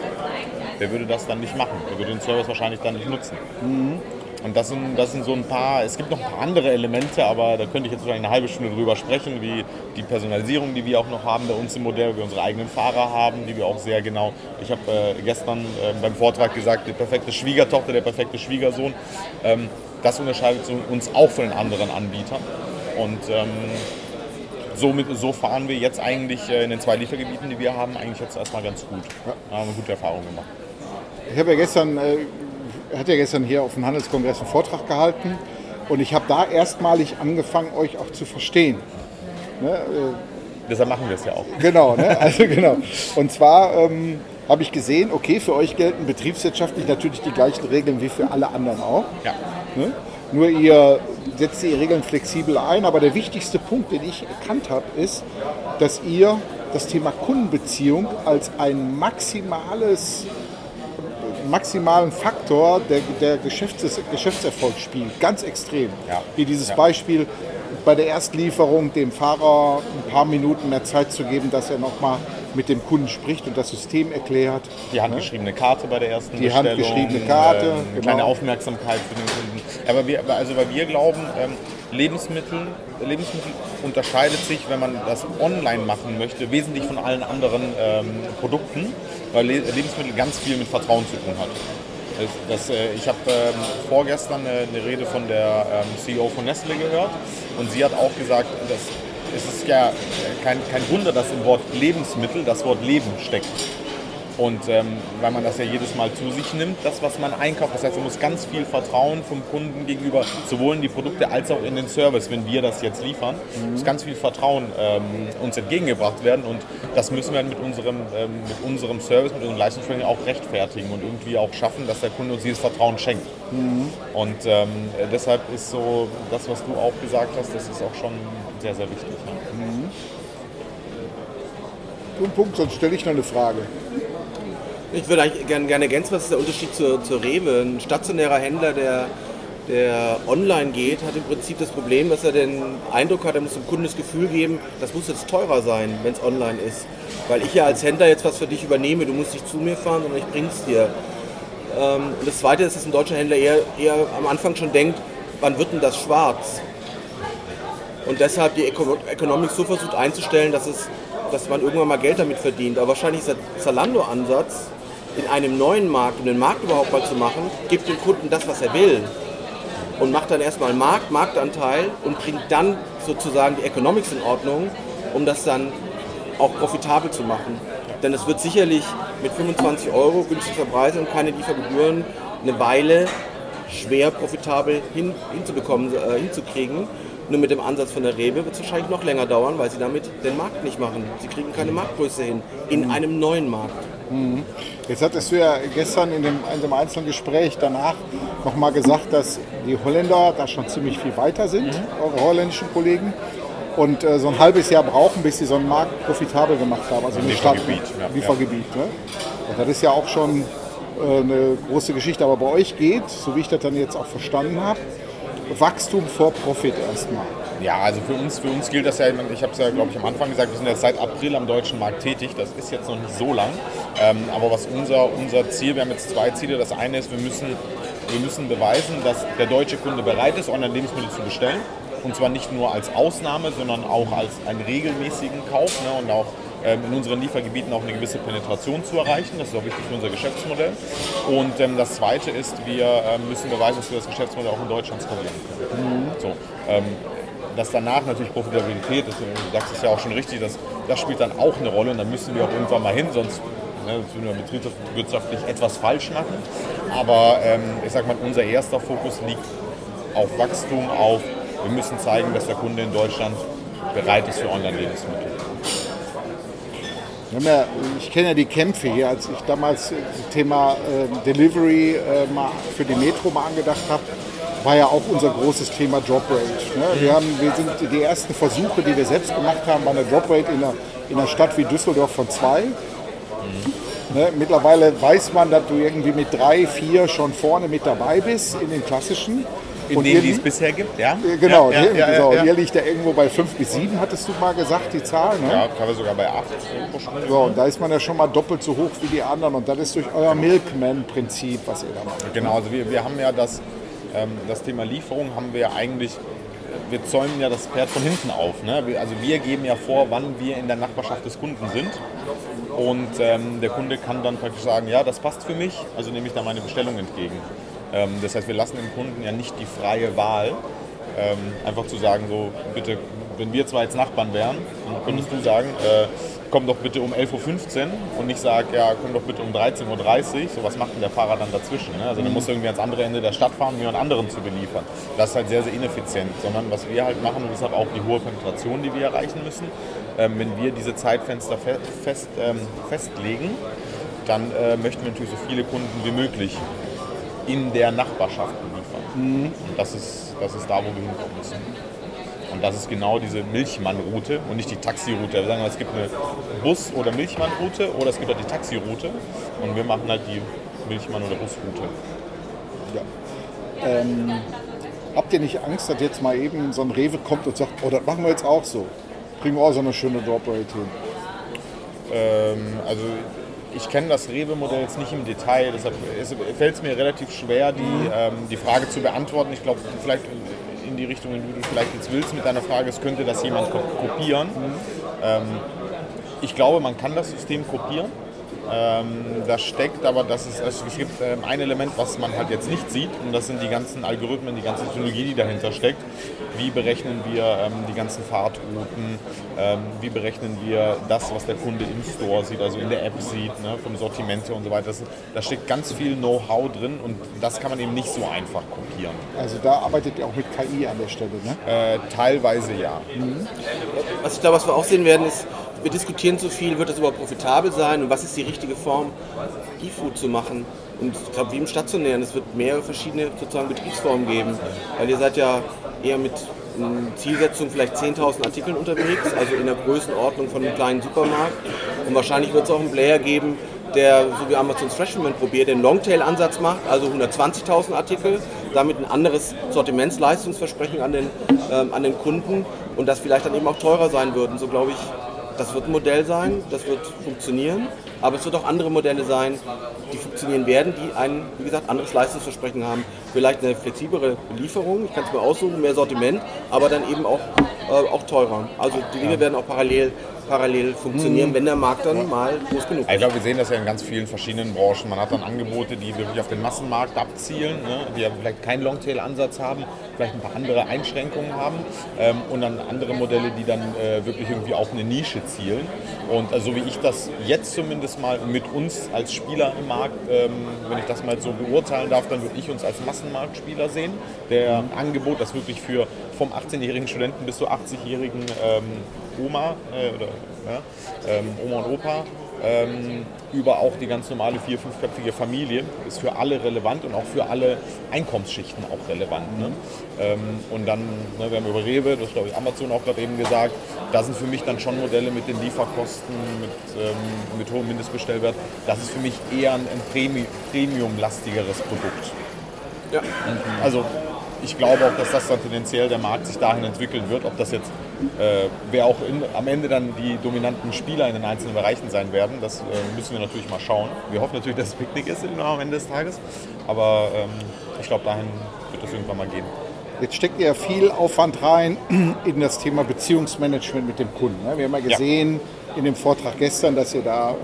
Der würde das dann nicht machen. Der würde den Service wahrscheinlich dann nicht nutzen. Mhm. Und das sind, das sind so ein paar, es gibt noch ein paar andere Elemente, aber da könnte ich jetzt wahrscheinlich eine halbe Stunde drüber sprechen, wie die Personalisierung, die wir auch noch haben bei uns im Modell, wir unsere eigenen Fahrer haben, die wir auch sehr genau, ich habe äh, gestern äh, beim Vortrag gesagt, die perfekte Schwiegertochter, der perfekte Schwiegersohn, ähm, das unterscheidet uns auch von den anderen Anbietern. Und ähm, somit, so fahren wir jetzt eigentlich äh, in den zwei Liefergebieten, die wir haben, eigentlich jetzt erstmal ganz gut. Ja. Da haben wir gute Erfahrungen gemacht. Ich habe ja gestern äh, hat ja gestern hier auf dem Handelskongress einen Vortrag gehalten und ich habe da erstmalig angefangen, euch auch zu verstehen. Ne? Äh, Deshalb machen wir es ja auch. Genau, ne? also genau. Und zwar ähm, habe ich gesehen, okay, für euch gelten betriebswirtschaftlich natürlich die gleichen Regeln wie für alle anderen auch. Ja. Ne? Nur ihr setzt die Regeln flexibel ein, aber der wichtigste Punkt, den ich erkannt habe, ist, dass ihr das Thema Kundenbeziehung als ein maximales maximalen Faktor der, der Geschäfts Geschäftserfolg spielt. Ganz extrem. Ja. Wie dieses ja. Beispiel bei der Erstlieferung dem Fahrer ein paar Minuten mehr Zeit zu geben, dass er nochmal mit dem Kunden spricht und das System erklärt. Die handgeschriebene Karte bei der ersten Die Bestellung. Die handgeschriebene Karte. Ähm, genau. Kleine Aufmerksamkeit für den Kunden. Aber wir, also weil wir glauben, ähm, Lebensmittel, Lebensmittel unterscheidet sich, wenn man das online machen möchte, wesentlich von allen anderen ähm, Produkten weil Lebensmittel ganz viel mit Vertrauen zu tun hat. Das, äh, ich habe ähm, vorgestern eine, eine, Rede von der ähm, CEO von Nestle gehört und sie hat auch gesagt, dass es ist ja kein, kein Wunder, dass im Wort Lebensmittel das Wort Leben steckt. Und ähm, weil man das ja jedes Mal zu sich nimmt, das, was man einkauft. Das heißt, man muss ganz viel Vertrauen vom Kunden gegenüber, sowohl in die Produkte als auch in den Service, wenn wir das jetzt liefern, mhm. muss ganz viel Vertrauen ähm, uns entgegengebracht werden. Und das müssen wir mit unserem, ähm, mit unserem Service, mit unserem Leistungssprechen auch rechtfertigen und irgendwie auch schaffen, dass der Kunde uns dieses Vertrauen schenkt. Mhm. Und ähm, deshalb ist so das, was du auch gesagt hast, das ist auch schon sehr, sehr wichtig. Ja. Mhm. Punkt, sonst stelle ich noch eine Frage. Ich würde eigentlich gerne, gerne ergänzen, was ist der Unterschied zur, zur Rewe? Ein stationärer Händler, der der online geht, hat im Prinzip das Problem, dass er den Eindruck hat, er muss dem Kunden das Gefühl geben, das muss jetzt teurer sein, wenn es online ist. Weil ich ja als Händler jetzt was für dich übernehme, du musst nicht zu mir fahren, sondern ich bring's dir. Ähm, und das Zweite ist, dass ein deutscher Händler eher, eher am Anfang schon denkt, wann wird denn das schwarz? Und deshalb die Economic so versucht einzustellen, dass, es, dass man irgendwann mal Geld damit verdient. Aber wahrscheinlich ist der Zalando-Ansatz, in einem neuen Markt, um den Markt überhaupt mal zu machen, gibt dem Kunden das, was er will. Und macht dann erstmal Markt, Marktanteil und bringt dann sozusagen die Economics in Ordnung, um das dann auch profitabel zu machen. Denn es wird sicherlich mit 25 Euro günstiger Preise und keine Liefergebühren eine Weile schwer profitabel hin, hinzubekommen, äh, hinzukriegen. Nur mit dem Ansatz von der Rewe wird es wahrscheinlich noch länger dauern, weil sie damit den Markt nicht machen. Sie kriegen keine Marktgröße hin in einem neuen Markt. Mhm. Jetzt hattest du ja gestern in dem, in dem einzelnen Gespräch danach nochmal gesagt, dass die Holländer da schon ziemlich viel weiter sind, mhm. eure holländischen Kollegen. Und äh, so ein halbes Jahr brauchen, bis sie so einen Markt profitabel gemacht haben. Also ein Liefergebiet. Ja, Liefergebiet ne? Und das ist ja auch schon äh, eine große Geschichte. Aber bei euch geht, so wie ich das dann jetzt auch verstanden habe, Wachstum vor Profit erstmal. Ja, also für uns, für uns gilt das ja, ich habe es ja, glaube ich, am Anfang gesagt, wir sind ja seit April am deutschen Markt tätig. Das ist jetzt noch nicht so lang. Ähm, aber was unser, unser Ziel, wir haben jetzt zwei Ziele. Das eine ist, wir müssen, wir müssen beweisen, dass der deutsche Kunde bereit ist, Online-Lebensmittel zu bestellen. Und zwar nicht nur als Ausnahme, sondern auch als einen regelmäßigen Kauf ne, und auch in unseren Liefergebieten auch eine gewisse Penetration zu erreichen. Das ist auch wichtig für unser Geschäftsmodell. Und ähm, das Zweite ist, wir ähm, müssen beweisen, dass wir das Geschäftsmodell auch in Deutschland skalieren können. Mhm. So, ähm, dass danach natürlich Profitabilität ist, du sagst es ja auch schon richtig, das, das spielt dann auch eine Rolle und dann müssen wir auch irgendwann mal hin, sonst ne, würden wir betriebswirtschaftlich etwas falsch machen. Aber ähm, ich sag mal, unser erster Fokus liegt auf Wachstum, auf wir müssen zeigen, dass der Kunde in Deutschland bereit ist für Online-Lebensmittel. Ja, ich kenne ja die Kämpfe hier, als ich damals das Thema äh, Delivery äh, mal für die Metro mal angedacht habe, war ja auch unser großes Thema Drop Rate. Ne? Wir, haben, wir sind die ersten Versuche, die wir selbst gemacht haben, war eine Drop Rate in einer, in einer Stadt wie Düsseldorf von zwei. Mhm. Ne? Mittlerweile weiß man, dass du irgendwie mit drei, vier schon vorne mit dabei bist in den klassischen. In denen, die es bisher gibt, ja? Genau, ja, ja, ja, ja, hier liegt er irgendwo bei 5 bis 7, hattest du mal gesagt, die Zahl. Ne? Ja, teilweise sogar bei 8. So, und da ist man ja schon mal doppelt so hoch wie die anderen. Und das ist durch euer Milkman-Prinzip, was ihr da macht. Genau, also wir, wir haben ja das ähm, das Thema Lieferung haben wir ja eigentlich, wir zäumen ja das Pferd von hinten auf. Ne? Also wir geben ja vor, wann wir in der Nachbarschaft des Kunden sind. Und ähm, der Kunde kann dann praktisch sagen, ja, das passt für mich, also nehme ich da meine Bestellung entgegen. Ähm, das heißt, wir lassen dem Kunden ja nicht die freie Wahl, ähm, einfach zu sagen, so bitte, wenn wir zwar jetzt Nachbarn wären, dann könntest du sagen, äh, komm doch bitte um 11.15 Uhr und nicht sag, ja, komm doch bitte um 13.30 Uhr. So was macht denn der Fahrer dann dazwischen? Ne? Also mhm. dann muss irgendwie ans andere Ende der Stadt fahren, um jemand anderen zu beliefern. Das ist halt sehr, sehr ineffizient. Sondern was wir halt machen, und deshalb auch die hohe Penetration, die wir erreichen müssen, ähm, wenn wir diese Zeitfenster fe fest, ähm, festlegen, dann äh, möchten wir natürlich so viele Kunden wie möglich in der Nachbarschaft beliefern. Mhm. Und das ist, das ist da, wo wir hinkommen müssen. Und das ist genau diese Milchmann-Route und nicht die Taxiroute. Wir sagen, es gibt eine Bus- oder Milchmann-Route oder es gibt halt die Taxiroute und wir machen halt die Milchmann- oder Busroute. Ja. Ähm, habt ihr nicht Angst, dass jetzt mal eben so ein Rewe kommt und sagt, oh, das machen wir jetzt auch so? Kriegen wir auch so eine schöne Drop-Rate hin? Ähm, also ich kenne das Rewe-Modell jetzt nicht im Detail, deshalb fällt es mir relativ schwer, die, ähm, die Frage zu beantworten. Ich glaube, vielleicht in die Richtung, in die du vielleicht jetzt willst mit deiner Frage, es könnte das jemand kopieren. Mhm. Ähm, ich glaube, man kann das System kopieren. Ähm, da steckt aber, dass es, also es gibt ähm, ein Element, was man halt jetzt nicht sieht, und das sind die ganzen Algorithmen, die ganze Technologie, die dahinter steckt. Wie berechnen wir ähm, die ganzen Fahrtrouten? Ähm, wie berechnen wir das, was der Kunde im Store sieht, also in der App sieht, ne, vom Sortiment her und so weiter. Das, da steckt ganz viel Know-how drin und das kann man eben nicht so einfach kopieren. Also da arbeitet ihr auch mit KI an der Stelle, ne? Äh, teilweise ja. Mhm. Was ich glaube, was wir auch sehen werden, ist, wir diskutieren zu viel, wird das überhaupt profitabel sein und was ist die richtige Form, E-Food zu machen. Und ich glaube, wie im Stationären, es wird mehrere verschiedene sozusagen Betriebsformen geben. Weil ihr seid ja eher mit Zielsetzung vielleicht 10.000 Artikeln unterwegs, also in der Größenordnung von einem kleinen Supermarkt. Und wahrscheinlich wird es auch einen Player geben, der, so wie Amazon Freshman probiert, den Longtail-Ansatz macht, also 120.000 Artikel damit ein anderes Sortimentsleistungsversprechen an den, ähm, an den Kunden und das vielleicht dann eben auch teurer sein würden. So glaube ich, das wird ein Modell sein, das wird funktionieren, aber es wird auch andere Modelle sein, die funktionieren werden, die ein, wie gesagt, anderes Leistungsversprechen haben. Vielleicht eine flexiblere Belieferung, ich kann es mir aussuchen, mehr Sortiment, aber dann eben auch, äh, auch teurer. Also die Dinge werden auch parallel parallel funktionieren, wenn der Markt dann mal groß genug ist. Ich glaube, wir sehen das ja in ganz vielen verschiedenen Branchen. Man hat dann Angebote, die wirklich auf den Massenmarkt abzielen, ne? die ja vielleicht keinen Longtail-Ansatz haben, vielleicht ein paar andere Einschränkungen haben ähm, und dann andere Modelle, die dann äh, wirklich irgendwie auf eine Nische zielen. Und also, so wie ich das jetzt zumindest mal mit uns als Spieler im Markt, ähm, wenn ich das mal so beurteilen darf, dann würde ich uns als Massenmarktspieler sehen. Der Angebot, das wirklich für vom 18-jährigen Studenten bis zur 80-jährigen ähm, Oma äh, oder ja, ähm, Oma und Opa ähm, über auch die ganz normale vier-, fünfköpfige Familie ist für alle relevant und auch für alle Einkommensschichten auch relevant. Ne? Ähm, und dann, ne, wir haben über Rewe, das glaube ich Amazon auch gerade eben gesagt, da sind für mich dann schon Modelle mit den Lieferkosten, mit, ähm, mit hohem Mindestbestellwert. Das ist für mich eher ein, ein Premium-lastigeres Produkt. Ja. Also ich glaube auch, dass das dann tendenziell der Markt sich dahin entwickeln wird. Ob das jetzt, äh, wer auch in, am Ende dann die dominanten Spieler in den einzelnen Bereichen sein werden, das äh, müssen wir natürlich mal schauen. Wir hoffen natürlich, dass es Picknick ist am Ende des Tages, aber ähm, ich glaube, dahin wird es irgendwann mal gehen. Jetzt steckt ja viel Aufwand rein in das Thema Beziehungsmanagement mit dem Kunden. Ne? Wir haben ja gesehen ja. in dem Vortrag gestern, dass ihr da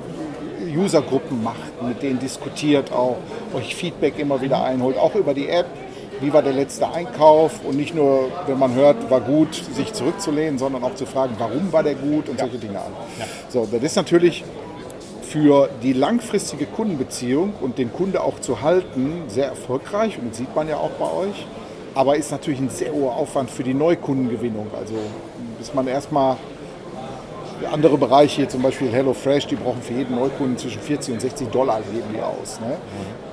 Usergruppen macht, mit denen diskutiert, auch euch Feedback immer wieder einholt, auch über die App wie war der letzte Einkauf und nicht nur, wenn man hört, war gut, sich zurückzulehnen, sondern auch zu fragen, warum war der gut und solche Dinge an. So, das ist natürlich für die langfristige Kundenbeziehung und den Kunde auch zu halten sehr erfolgreich und das sieht man ja auch bei euch. Aber ist natürlich ein sehr hoher Aufwand für die Neukundengewinnung. Also bis man erstmal andere Bereiche, hier zum Beispiel HelloFresh, die brauchen für jeden Neukunden zwischen 40 und 60 Dollar geben die aus. Ne?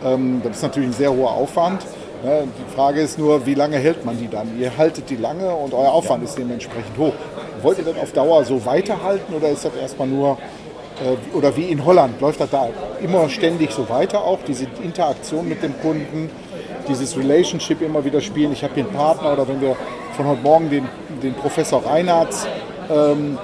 Mhm. Ähm, das ist natürlich ein sehr hoher Aufwand. Ne, die Frage ist nur, wie lange hält man die dann? Ihr haltet die lange und euer Aufwand ist dementsprechend hoch. Wollt ihr das auf Dauer so weiterhalten oder ist das erstmal nur, äh, oder wie in Holland, läuft das da immer ständig so weiter auch, diese Interaktion mit dem Kunden, dieses Relationship immer wieder spielen? Ich habe hier einen Partner oder wenn wir von heute Morgen den, den Professor Reinhardt ähm,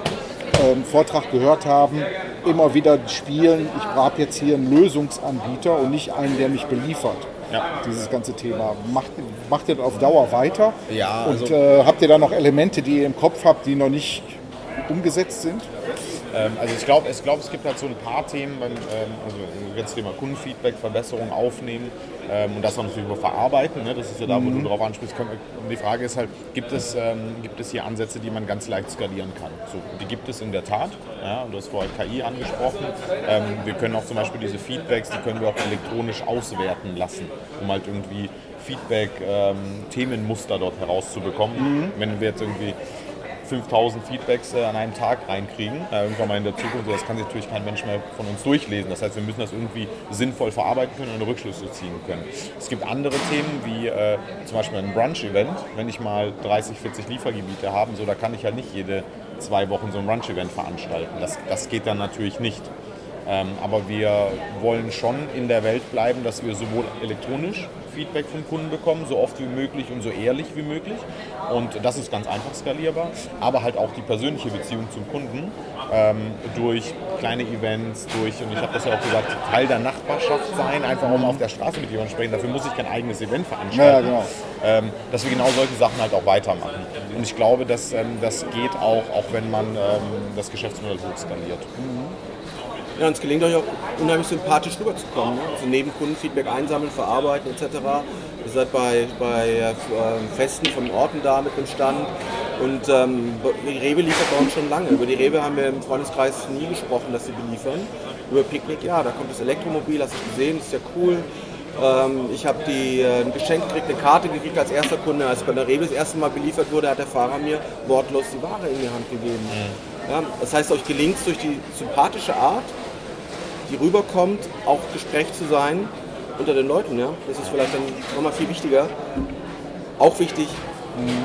ähm, Vortrag gehört haben, immer wieder spielen, ich habe jetzt hier einen Lösungsanbieter und nicht einen, der mich beliefert ja. dieses ganze Thema. Macht, macht ihr das auf Dauer weiter? Ja. Und also äh, habt ihr da noch Elemente, die ihr im Kopf habt, die noch nicht umgesetzt sind? Ähm, also ich glaube, ich glaub, es gibt halt so ein paar Themen, beim, ähm, also das Thema Kundenfeedback, Verbesserung aufnehmen und das dann natürlich verarbeiten. Ne? Das ist ja da, wo mhm. du drauf ansprichst. Und die Frage ist halt, gibt es, ähm, gibt es hier Ansätze, die man ganz leicht skalieren kann? So, die gibt es in der Tat. Ja? Du hast vorher KI angesprochen. Ähm, wir können auch zum Beispiel diese Feedbacks, die können wir auch elektronisch auswerten lassen, um halt irgendwie Feedback, ähm, dort herauszubekommen. Mhm. Wenn wir jetzt irgendwie 5000 Feedbacks äh, an einem Tag reinkriegen, äh, irgendwann mal in der Zukunft. Das kann sich natürlich kein Mensch mehr von uns durchlesen. Das heißt, wir müssen das irgendwie sinnvoll verarbeiten können und Rückschlüsse ziehen können. Es gibt andere Themen wie äh, zum Beispiel ein Brunch-Event. Wenn ich mal 30, 40 Liefergebiete habe, so, da kann ich halt nicht jede zwei Wochen so ein Brunch-Event veranstalten. Das, das geht dann natürlich nicht. Ähm, aber wir wollen schon in der Welt bleiben, dass wir sowohl elektronisch Feedback vom Kunden bekommen, so oft wie möglich und so ehrlich wie möglich. Und das ist ganz einfach skalierbar, aber halt auch die persönliche Beziehung zum Kunden ähm, durch kleine Events, durch, und ich habe das ja auch gesagt, Teil der Nachbarschaft sein, einfach auch mal auf der Straße mit jemandem sprechen. Dafür muss ich kein eigenes Event veranstalten. Ja, genau. ähm, dass wir genau solche Sachen halt auch weitermachen. Und ich glaube, dass ähm, das geht auch, auch wenn man ähm, das Geschäftsmodell hoch skaliert. Mhm. Ja, und es gelingt euch auch unheimlich sympathisch rüberzukommen. Ne? Also neben Kundenfeedback einsammeln, verarbeiten etc. Ihr seid bei, bei äh, Festen von Orten da mit dem Stand. Und ähm, die Rewe liefert bei uns schon lange. Über die Rewe haben wir im Freundeskreis nie gesprochen, dass sie beliefern. Über Picknick, ja, da kommt das Elektromobil, hast du gesehen, ist ja cool. Ähm, ich habe äh, ein Geschenk gekriegt, eine Karte gekriegt als erster Kunde. Als bei der Rewe das erste Mal beliefert wurde, hat der Fahrer mir wortlos die Ware in die Hand gegeben. Mhm. Ja, das heißt, euch gelingt es durch die sympathische Art, die rüberkommt, auch Gespräch zu sein unter den Leuten. Ja? Das ist vielleicht dann nochmal viel wichtiger. Auch wichtig,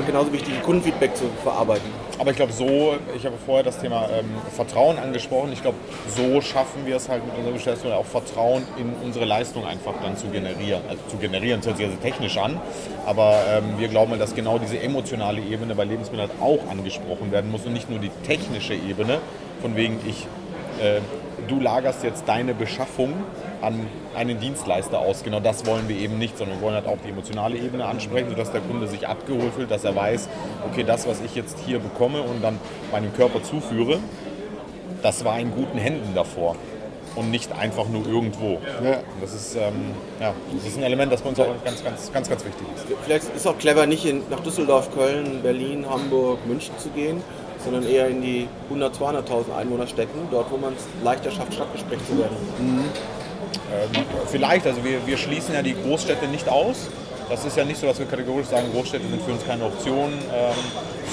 genauso wichtig, Kundenfeedback zu verarbeiten. aber ich glaube, so, ich habe vorher das Thema ähm, Vertrauen angesprochen. Ich glaube, so schaffen wir es halt mit unserer Bestellung auch Vertrauen in unsere Leistung einfach dann zu generieren. Also zu generieren, das hört sich also technisch an, aber ähm, wir glauben, dass genau diese emotionale Ebene bei Lebensmitteln halt auch angesprochen werden muss und nicht nur die technische Ebene, von wegen ich, äh, du lagerst jetzt deine Beschaffung an einen Dienstleister aus. Genau das wollen wir eben nicht, sondern wir wollen halt auch die emotionale Ebene ansprechen, sodass der Kunde sich abgeholt fühlt, dass er weiß, okay, das, was ich jetzt hier bekomme und dann meinem Körper zuführe, das war in guten Händen davor und nicht einfach nur irgendwo. Ja. Das, ist, ähm, ja, das ist ein Element, das bei uns auch ganz, ganz, ganz, ganz wichtig ist. Vielleicht ist es auch clever, nicht in, nach Düsseldorf, Köln, Berlin, Hamburg, München zu gehen, sondern eher in die 100.000, 200.000 Einwohnerstädten, dort, wo man es leichter schafft, Stadtgespräch zu werden. Mhm. Ähm, vielleicht, also wir, wir schließen ja die Großstädte nicht aus. Das ist ja nicht so, dass wir kategorisch sagen, Großstädte sind für uns keine Option, ähm,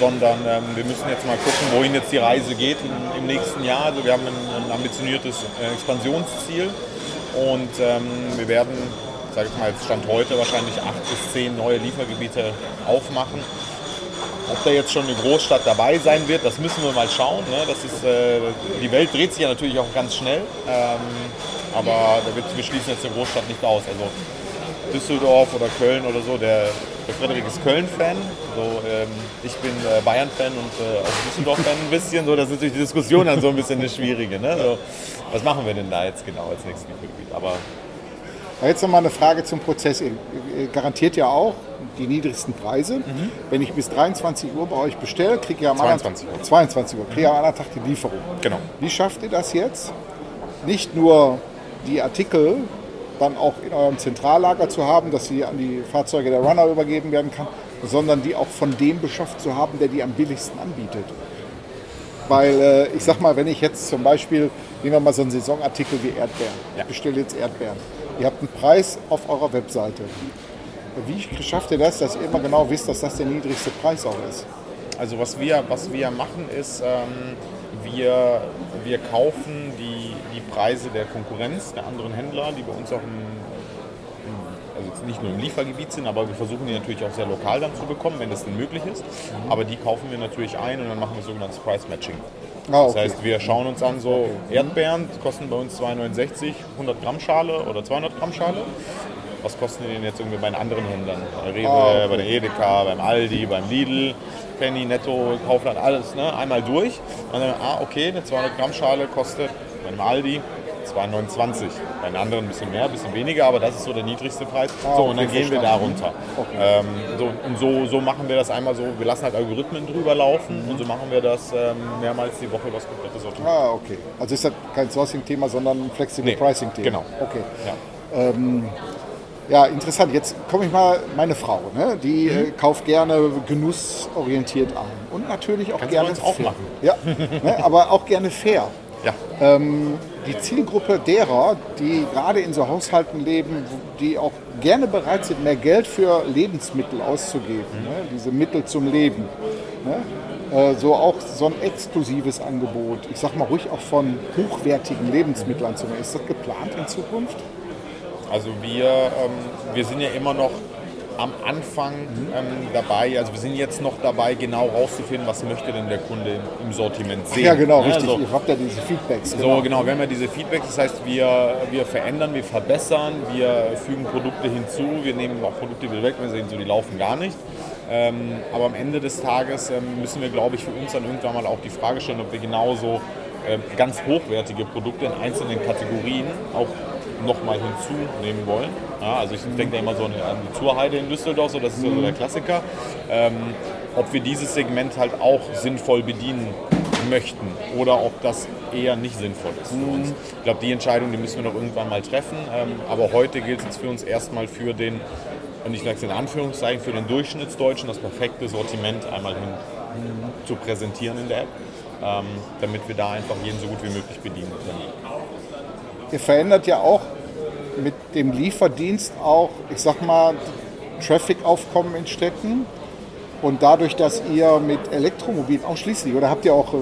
sondern ähm, wir müssen jetzt mal gucken, wohin jetzt die Reise geht im, im nächsten Jahr. Also wir haben ein, ein ambitioniertes äh, Expansionsziel und ähm, wir werden, sage ich mal, jetzt Stand heute wahrscheinlich acht bis zehn neue Liefergebiete aufmachen. Ob da jetzt schon eine Großstadt dabei sein wird, das müssen wir mal schauen. Ne? Das ist, äh, die Welt dreht sich ja natürlich auch ganz schnell. Ähm, aber wir schließen jetzt eine Großstadt nicht aus. Also Düsseldorf oder Köln oder so, der, der Frederik ist Köln-Fan, so, ähm, ich bin äh, Bayern-Fan und äh, auch Düsseldorf-Fan ein bisschen. So, das ist natürlich die Diskussion dann so ein bisschen eine schwierige. Ne? So, was machen wir denn da jetzt genau als nächstes Gebiet? Aber Jetzt nochmal eine Frage zum Prozess. Ihr garantiert ja auch die niedrigsten Preise. Mhm. Wenn ich bis 23 Uhr bei euch bestelle, kriege ich am 22 Uhr. 22 Uhr, kriege ich am anderen Tag die Lieferung. Genau. Wie schafft ihr das jetzt? Nicht nur die Artikel dann auch in eurem Zentrallager zu haben, dass sie an die Fahrzeuge der Runner übergeben werden kann, sondern die auch von dem beschafft zu haben, der die am billigsten anbietet. Weil äh, ich sag mal, wenn ich jetzt zum Beispiel, nehmen wir mal so einen Saisonartikel wie Erdbeeren, ja. ich bestelle jetzt Erdbeeren, ihr habt einen Preis auf eurer Webseite. Wie schafft ihr das, dass ihr immer genau wisst, dass das der niedrigste Preis auch ist? Also was wir, was wir machen ist, ähm, wir, wir kaufen die, die Preise der Konkurrenz, der anderen Händler, die bei uns auch im, also nicht nur im Liefergebiet sind, aber wir versuchen die natürlich auch sehr lokal dann zu bekommen, wenn das denn möglich ist. Mhm. Aber die kaufen wir natürlich ein und dann machen wir sogenanntes Price Matching. Ah, okay. Das heißt, wir schauen uns an, so Erdbeeren kosten bei uns 2,69, 100 Gramm Schale oder 200 Gramm Schale. Was kosten die denn jetzt irgendwie bei den anderen Händlern? Bei Rewe, ah, okay. bei der Edeka, beim Aldi, beim Lidl. Penny, Netto, Kaufland, alles ne? einmal durch. Und dann, ah, okay, eine 200 Gramm Schale kostet bei einem Aldi 2,29. Bei den anderen ein bisschen mehr, ein bisschen weniger, aber das ist so der niedrigste Preis. Ah, so, und dann gehen wir da runter. Okay. Ähm, so, und so, so machen wir das einmal so, wir lassen halt Algorithmen drüber laufen mhm. und so machen wir das ähm, mehrmals die Woche was komplette Sortiment. Ah, okay. Also ist das kein Sourcing-Thema, sondern ein Flexible nee, Pricing-Thema. Genau. Okay. Ja. Ähm, ja, interessant. Jetzt komme ich mal, meine Frau, ne? die mhm. äh, kauft gerne genussorientiert ein. Und natürlich auch Kannst gerne. Du auch machen. Ja, ne? aber auch gerne fair. Ja. Ähm, die Zielgruppe derer, die gerade in so Haushalten leben, die auch gerne bereit sind, mehr Geld für Lebensmittel auszugeben, mhm. ne? diese Mittel zum Leben. Ne? Äh, so auch so ein exklusives Angebot, ich sag mal ruhig auch von hochwertigen Lebensmitteln mhm. anzunehmen. Ist das geplant in Zukunft? Also wir, ähm, wir sind ja immer noch am Anfang ähm, dabei, also wir sind jetzt noch dabei, genau rauszufinden, was möchte denn der Kunde im Sortiment sehen. Ja, genau, richtig. Also, Ihr habt ja diese Feedbacks. Genau. So, genau, wir haben ja diese Feedbacks, das heißt, wir, wir verändern, wir verbessern, wir fügen Produkte hinzu, wir nehmen auch Produkte wieder weg, wenn wir sehen, so die laufen gar nicht. Ähm, aber am Ende des Tages ähm, müssen wir, glaube ich, für uns dann irgendwann mal auch die Frage stellen, ob wir genauso ähm, ganz hochwertige Produkte in einzelnen Kategorien auch nochmal hinzunehmen wollen. Ja, also ich denke da immer so an die Tourheide in Düsseldorf, so das ist so der Klassiker. Ähm, ob wir dieses Segment halt auch sinnvoll bedienen möchten oder ob das eher nicht sinnvoll ist für uns. Ich glaube, die Entscheidung, die müssen wir noch irgendwann mal treffen. Ähm, aber heute gilt es jetzt für uns erstmal für den, und ich sage es in Anführungszeichen, für den Durchschnittsdeutschen das perfekte Sortiment einmal hin zu präsentieren in der App, ähm, damit wir da einfach jeden so gut wie möglich bedienen können ihr verändert ja auch mit dem Lieferdienst auch, ich sag mal, Traffic-Aufkommen in Städten. Und dadurch, dass ihr mit Elektromobilen ausschließlich, oder habt ihr auch äh,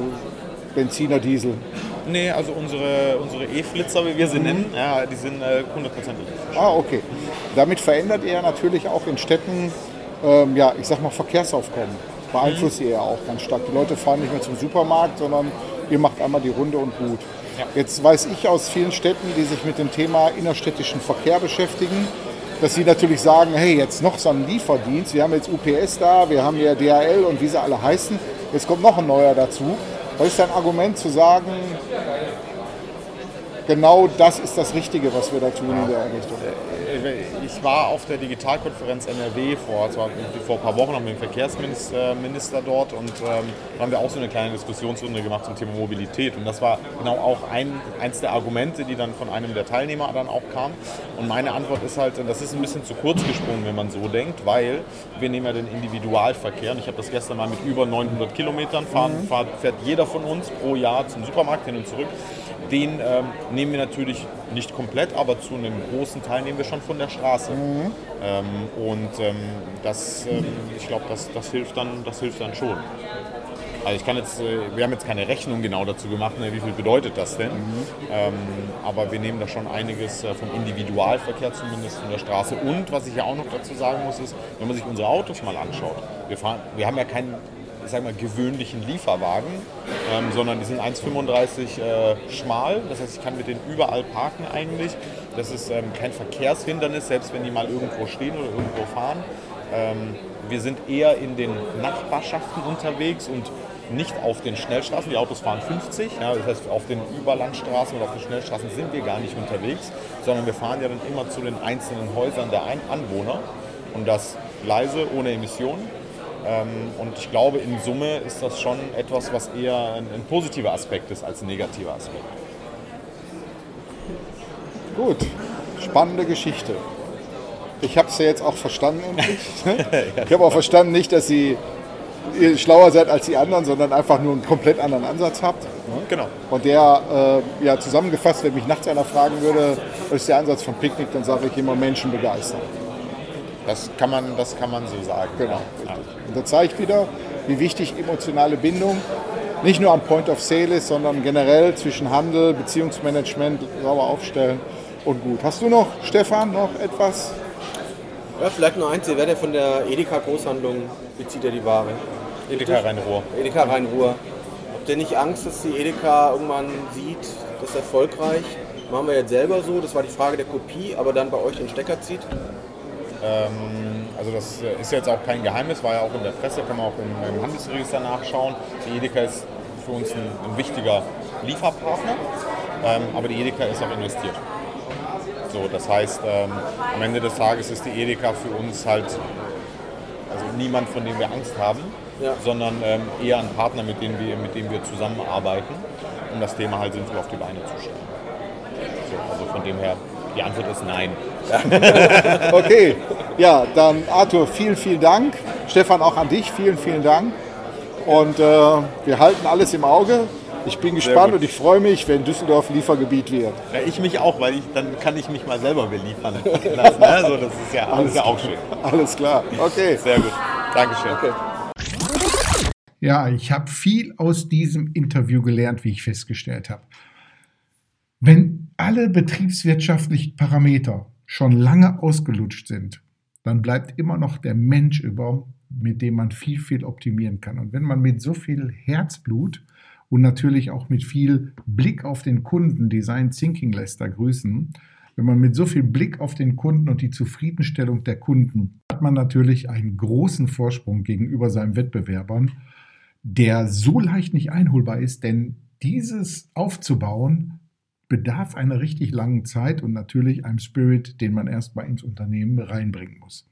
Benziner, Diesel? Nee, also unsere, unsere E-Flitzer, wie wir sie mhm. nennen, ja, die sind äh, 100% elektrisch. Ah, okay. Damit verändert ihr natürlich auch in Städten, ähm, ja, ich sag mal, Verkehrsaufkommen. beeinflusst ihr ja auch ganz stark. Die Leute fahren nicht mehr zum Supermarkt, sondern ihr macht einmal die Runde und gut. Jetzt weiß ich aus vielen Städten, die sich mit dem Thema innerstädtischen Verkehr beschäftigen, dass sie natürlich sagen, hey, jetzt noch so ein Lieferdienst, wir haben jetzt UPS da, wir haben ja DHL und wie sie alle heißen, jetzt kommt noch ein neuer dazu. Was ist dein Argument zu sagen, genau das ist das Richtige, was wir da tun in der Richtung? Ich war auf der Digitalkonferenz NRW vor, vor ein paar Wochen, haben wir den Verkehrsminister dort und ähm, da haben wir auch so eine kleine Diskussionsrunde gemacht zum Thema Mobilität. Und das war genau auch ein, eins der Argumente, die dann von einem der Teilnehmer dann auch kam. Und meine Antwort ist halt, das ist ein bisschen zu kurz gesprungen, wenn man so denkt, weil wir nehmen ja den Individualverkehr. Und ich habe das gestern mal mit über 900 Kilometern fahren, mhm. fährt jeder von uns pro Jahr zum Supermarkt hin und zurück den ähm, nehmen wir natürlich nicht komplett, aber zu einem großen Teil nehmen wir schon von der Straße. Mhm. Ähm, und ähm, das, ähm, ich glaube, das, das, hilft dann, das hilft dann schon. Also ich kann jetzt, äh, wir haben jetzt keine Rechnung genau dazu gemacht, ne, wie viel bedeutet das denn. Mhm. Aber wir nehmen da schon einiges äh, vom Individualverkehr zumindest von der Straße. Und was ich ja auch noch dazu sagen muss, ist, wenn man sich unsere Autos mal anschaut, wir, fahren, wir haben ja keinen ich sag mal, gewöhnlichen Lieferwagen, ähm, sondern die sind 1,35 äh, schmal. Das heißt, ich kann mit denen überall parken eigentlich. Das ist ähm, kein Verkehrshindernis, selbst wenn die mal irgendwo stehen oder irgendwo fahren. Ähm, wir sind eher in den Nachbarschaften unterwegs und nicht auf den Schnellstraßen. Die Autos fahren 50, ja, das heißt auf den Überlandstraßen oder auf den Schnellstraßen sind wir gar nicht unterwegs, sondern wir fahren ja dann immer zu den einzelnen Häusern der Anwohner und das leise, ohne Emissionen. Ähm, und ich glaube, in Summe ist das schon etwas, was eher ein, ein positiver Aspekt ist als ein negativer Aspekt. Gut, spannende Geschichte. Ich habe es ja jetzt auch verstanden endlich. Ich habe auch verstanden, nicht, dass Sie ihr schlauer seid als die anderen, sondern einfach nur einen komplett anderen Ansatz habt. Genau. Und der, äh, ja, zusammengefasst, wenn mich nachts einer fragen würde, was ist der Ansatz von Picknick, dann sage ich immer Menschen begeistern. Das kann man, das kann man so sagen. Genau. Ja. Und das zeigt wieder, wie wichtig emotionale Bindung nicht nur am Point of Sale ist, sondern generell zwischen Handel, Beziehungsmanagement sauber aufstellen und gut. Hast du noch, Stefan, noch etwas? Ja, vielleicht nur eins. Ihr werdet ja von der Edeka Großhandlung bezieht ja die Ware. Edeka Rhein-Ruhr. Edeka Rhein-Ruhr. Habt ihr nicht Angst, dass die Edeka irgendwann sieht, das ist erfolgreich? Machen wir jetzt selber so, das war die Frage der Kopie, aber dann bei euch den Stecker zieht? Ähm, also das ist jetzt auch kein Geheimnis, war ja auch in der Presse, kann man auch im, im Handelsregister nachschauen. Die Edeka ist für uns ein, ein wichtiger Lieferpartner, ähm, aber die Edeka ist auch investiert. So, das heißt, ähm, am Ende des Tages ist die Edeka für uns halt also niemand, von dem wir Angst haben, ja. sondern ähm, eher ein Partner, mit dem, wir, mit dem wir zusammenarbeiten, um das Thema halt sinnvoll auf die Beine zu stellen. So, also von dem her, die Antwort ist nein. okay, ja, dann Arthur, vielen, vielen Dank. Stefan, auch an dich, vielen, vielen Dank. Und äh, wir halten alles im Auge. Ich bin gespannt und ich freue mich, wenn Düsseldorf Liefergebiet wird. Ja, ich mich auch, weil ich, dann kann ich mich mal selber beliefern lassen. Also das ist ja, alles, ist ja auch schön. Alles klar, okay. Sehr gut. Dankeschön. Okay. Ja, ich habe viel aus diesem Interview gelernt, wie ich festgestellt habe. Wenn alle betriebswirtschaftlichen Parameter schon lange ausgelutscht sind, dann bleibt immer noch der Mensch über, mit dem man viel, viel optimieren kann. Und wenn man mit so viel Herzblut und natürlich auch mit viel Blick auf den Kunden, Design Thinking lässt da grüßen, wenn man mit so viel Blick auf den Kunden und die Zufriedenstellung der Kunden, hat man natürlich einen großen Vorsprung gegenüber seinen Wettbewerbern, der so leicht nicht einholbar ist, denn dieses aufzubauen bedarf einer richtig langen Zeit und natürlich einem Spirit, den man erstmal ins Unternehmen reinbringen muss.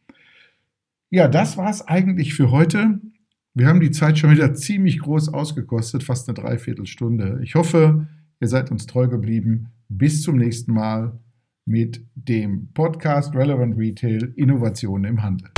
Ja, das war es eigentlich für heute. Wir haben die Zeit schon wieder ziemlich groß ausgekostet, fast eine Dreiviertelstunde. Ich hoffe, ihr seid uns treu geblieben. Bis zum nächsten Mal mit dem Podcast Relevant Retail Innovationen im Handel.